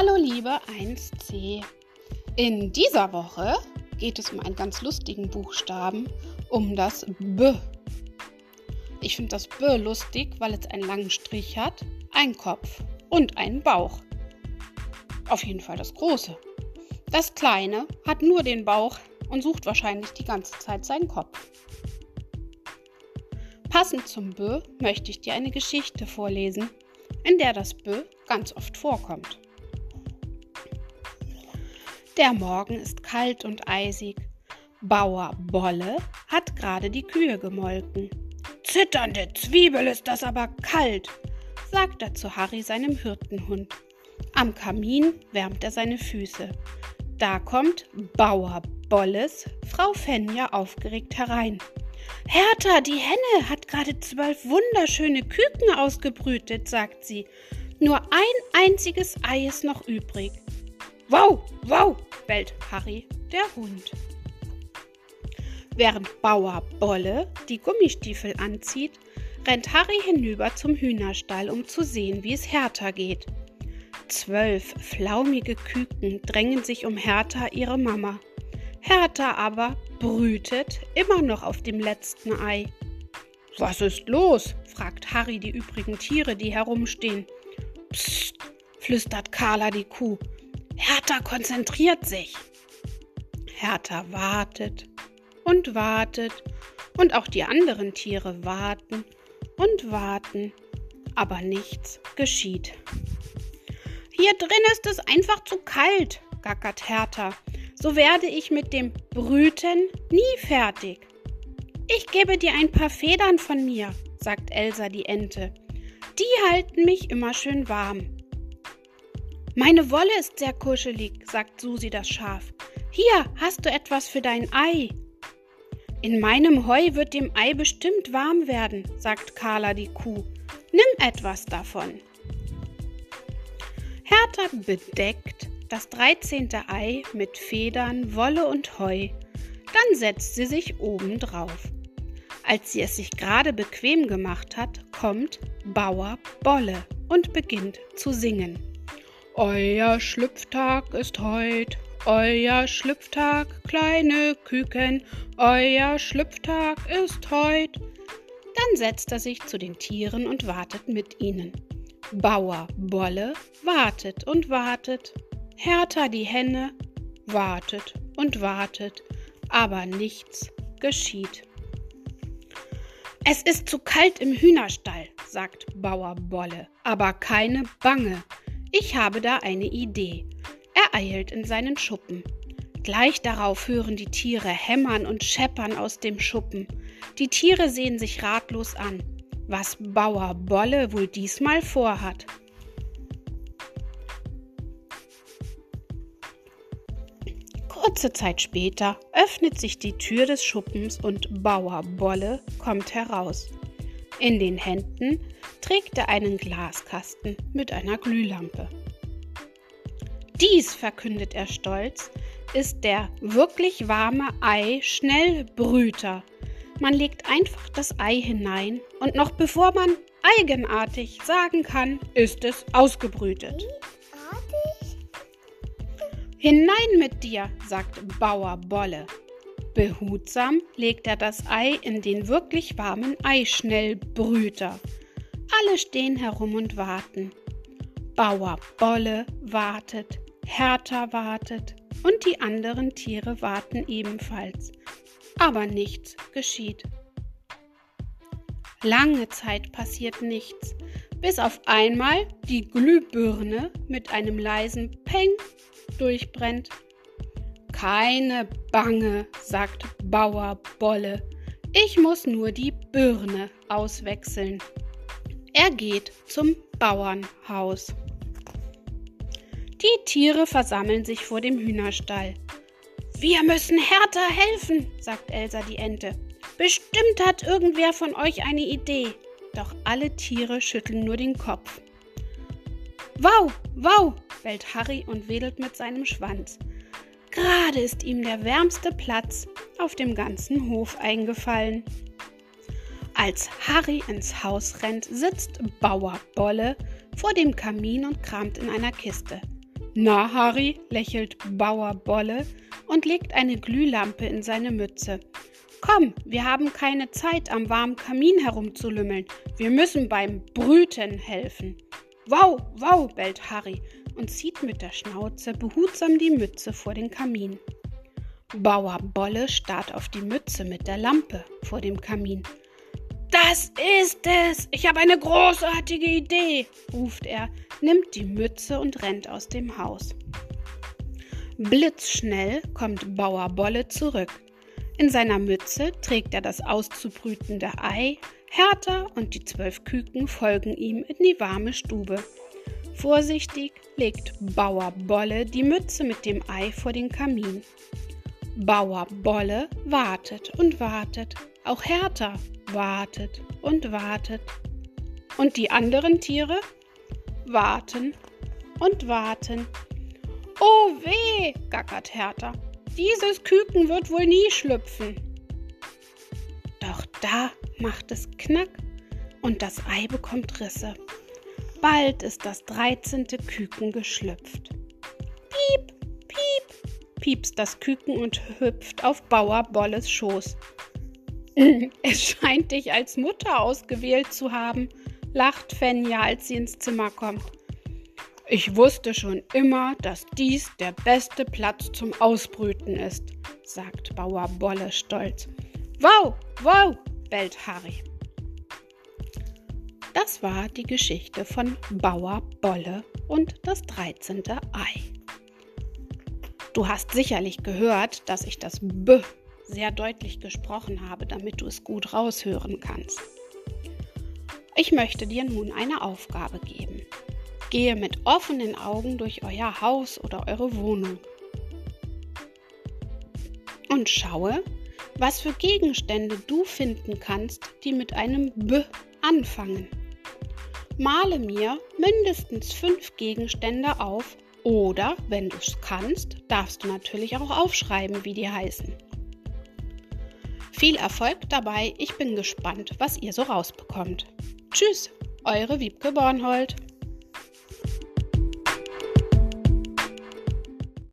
Hallo liebe 1c. In dieser Woche geht es um einen ganz lustigen Buchstaben, um das B. Ich finde das B lustig, weil es einen langen Strich hat, einen Kopf und einen Bauch. Auf jeden Fall das große. Das kleine hat nur den Bauch und sucht wahrscheinlich die ganze Zeit seinen Kopf. Passend zum B möchte ich dir eine Geschichte vorlesen, in der das B ganz oft vorkommt. Der Morgen ist kalt und eisig. Bauer Bolle hat gerade die Kühe gemolken. Zitternde Zwiebel ist das aber kalt, sagt er zu Harry, seinem Hirtenhund. Am Kamin wärmt er seine Füße. Da kommt Bauer Bolles Frau Fenja aufgeregt herein. Hertha, die Henne hat gerade zwölf wunderschöne Küken ausgebrütet, sagt sie. Nur ein einziges Ei ist noch übrig. Wow, wow, bellt Harry, der Hund. Während Bauer Bolle die Gummistiefel anzieht, rennt Harry hinüber zum Hühnerstall, um zu sehen, wie es Hertha geht. Zwölf flaumige Küken drängen sich um Hertha, ihre Mama. Hertha aber brütet immer noch auf dem letzten Ei. Was ist los? fragt Harry die übrigen Tiere, die herumstehen. Psst, flüstert Carla die Kuh. Hertha konzentriert sich. Hertha wartet und wartet und auch die anderen Tiere warten und warten, aber nichts geschieht. Hier drin ist es einfach zu kalt, gackert Hertha. So werde ich mit dem Brüten nie fertig. Ich gebe dir ein paar Federn von mir, sagt Elsa die Ente. Die halten mich immer schön warm. Meine Wolle ist sehr kuschelig, sagt Susi das Schaf. Hier hast du etwas für dein Ei. In meinem Heu wird dem Ei bestimmt warm werden, sagt Carla die Kuh. Nimm etwas davon. Hertha bedeckt das dreizehnte Ei mit Federn, Wolle und Heu. Dann setzt sie sich oben drauf. Als sie es sich gerade bequem gemacht hat, kommt Bauer Bolle und beginnt zu singen. Euer Schlüpftag ist heut, euer Schlüpftag, kleine Küken, euer Schlüpftag ist heut. Dann setzt er sich zu den Tieren und wartet mit ihnen. Bauer Bolle wartet und wartet. Hertha die Henne wartet und wartet, aber nichts geschieht. Es ist zu kalt im Hühnerstall, sagt Bauer Bolle, aber keine Bange. Ich habe da eine Idee. Er eilt in seinen Schuppen. Gleich darauf hören die Tiere hämmern und scheppern aus dem Schuppen. Die Tiere sehen sich ratlos an, was Bauer Bolle wohl diesmal vorhat. Kurze Zeit später öffnet sich die Tür des Schuppens und Bauer Bolle kommt heraus. In den Händen trägt er einen Glaskasten mit einer Glühlampe. Dies, verkündet er stolz, ist der wirklich warme Ei-Schnellbrüter. Man legt einfach das Ei hinein und noch bevor man eigenartig sagen kann, ist es ausgebrütet. Hinein mit dir, sagt Bauer Bolle. Behutsam legt er das Ei in den wirklich warmen Eischnellbrüter. Alle stehen herum und warten. Bauer Bolle wartet, Hertha wartet und die anderen Tiere warten ebenfalls. Aber nichts geschieht. Lange Zeit passiert nichts, bis auf einmal die Glühbirne mit einem leisen Peng durchbrennt. Keine Bange, sagt Bauer Bolle. Ich muss nur die Birne auswechseln. Er geht zum Bauernhaus. Die Tiere versammeln sich vor dem Hühnerstall. Wir müssen Hertha helfen, sagt Elsa die Ente. Bestimmt hat irgendwer von euch eine Idee. Doch alle Tiere schütteln nur den Kopf. Wow, wow, bellt Harry und wedelt mit seinem Schwanz. Gerade ist ihm der wärmste Platz auf dem ganzen Hof eingefallen. Als Harry ins Haus rennt, sitzt Bauer Bolle vor dem Kamin und kramt in einer Kiste. Na, Harry, lächelt Bauer Bolle und legt eine Glühlampe in seine Mütze. Komm, wir haben keine Zeit, am warmen Kamin herumzulümmeln. Wir müssen beim Brüten helfen. Wow, wow, bellt Harry und zieht mit der Schnauze behutsam die Mütze vor den Kamin. Bauer Bolle starrt auf die Mütze mit der Lampe vor dem Kamin. Das ist es! Ich habe eine großartige Idee, ruft er, nimmt die Mütze und rennt aus dem Haus. Blitzschnell kommt Bauer Bolle zurück. In seiner Mütze trägt er das auszubrütende Ei, Hertha und die zwölf Küken folgen ihm in die warme Stube. Vorsichtig legt Bauer Bolle die Mütze mit dem Ei vor den Kamin. Bauer Bolle wartet und wartet, auch Hertha wartet und wartet. Und die anderen Tiere warten und warten. Oh weh, gackert Hertha. Dieses Küken wird wohl nie schlüpfen. Doch da macht es Knack und das Ei bekommt Risse. Bald ist das dreizehnte Küken geschlüpft. Piep, piep, piepst das Küken und hüpft auf Bauer Bolles Schoß. Es scheint dich als Mutter ausgewählt zu haben, lacht Fenja, als sie ins Zimmer kommt. Ich wusste schon immer, dass dies der beste Platz zum Ausbrüten ist, sagt Bauer Bolle stolz. Wow, wow, bellt Harry. Das war die Geschichte von Bauer Bolle und das 13. Ei. Du hast sicherlich gehört, dass ich das B sehr deutlich gesprochen habe, damit du es gut raushören kannst. Ich möchte dir nun eine Aufgabe geben. Gehe mit offenen Augen durch euer Haus oder eure Wohnung und schaue, was für Gegenstände du finden kannst, die mit einem B anfangen. Male mir mindestens fünf Gegenstände auf oder, wenn du es kannst, darfst du natürlich auch aufschreiben, wie die heißen. Viel Erfolg dabei, ich bin gespannt, was ihr so rausbekommt. Tschüss, eure Wiebke Bornhold.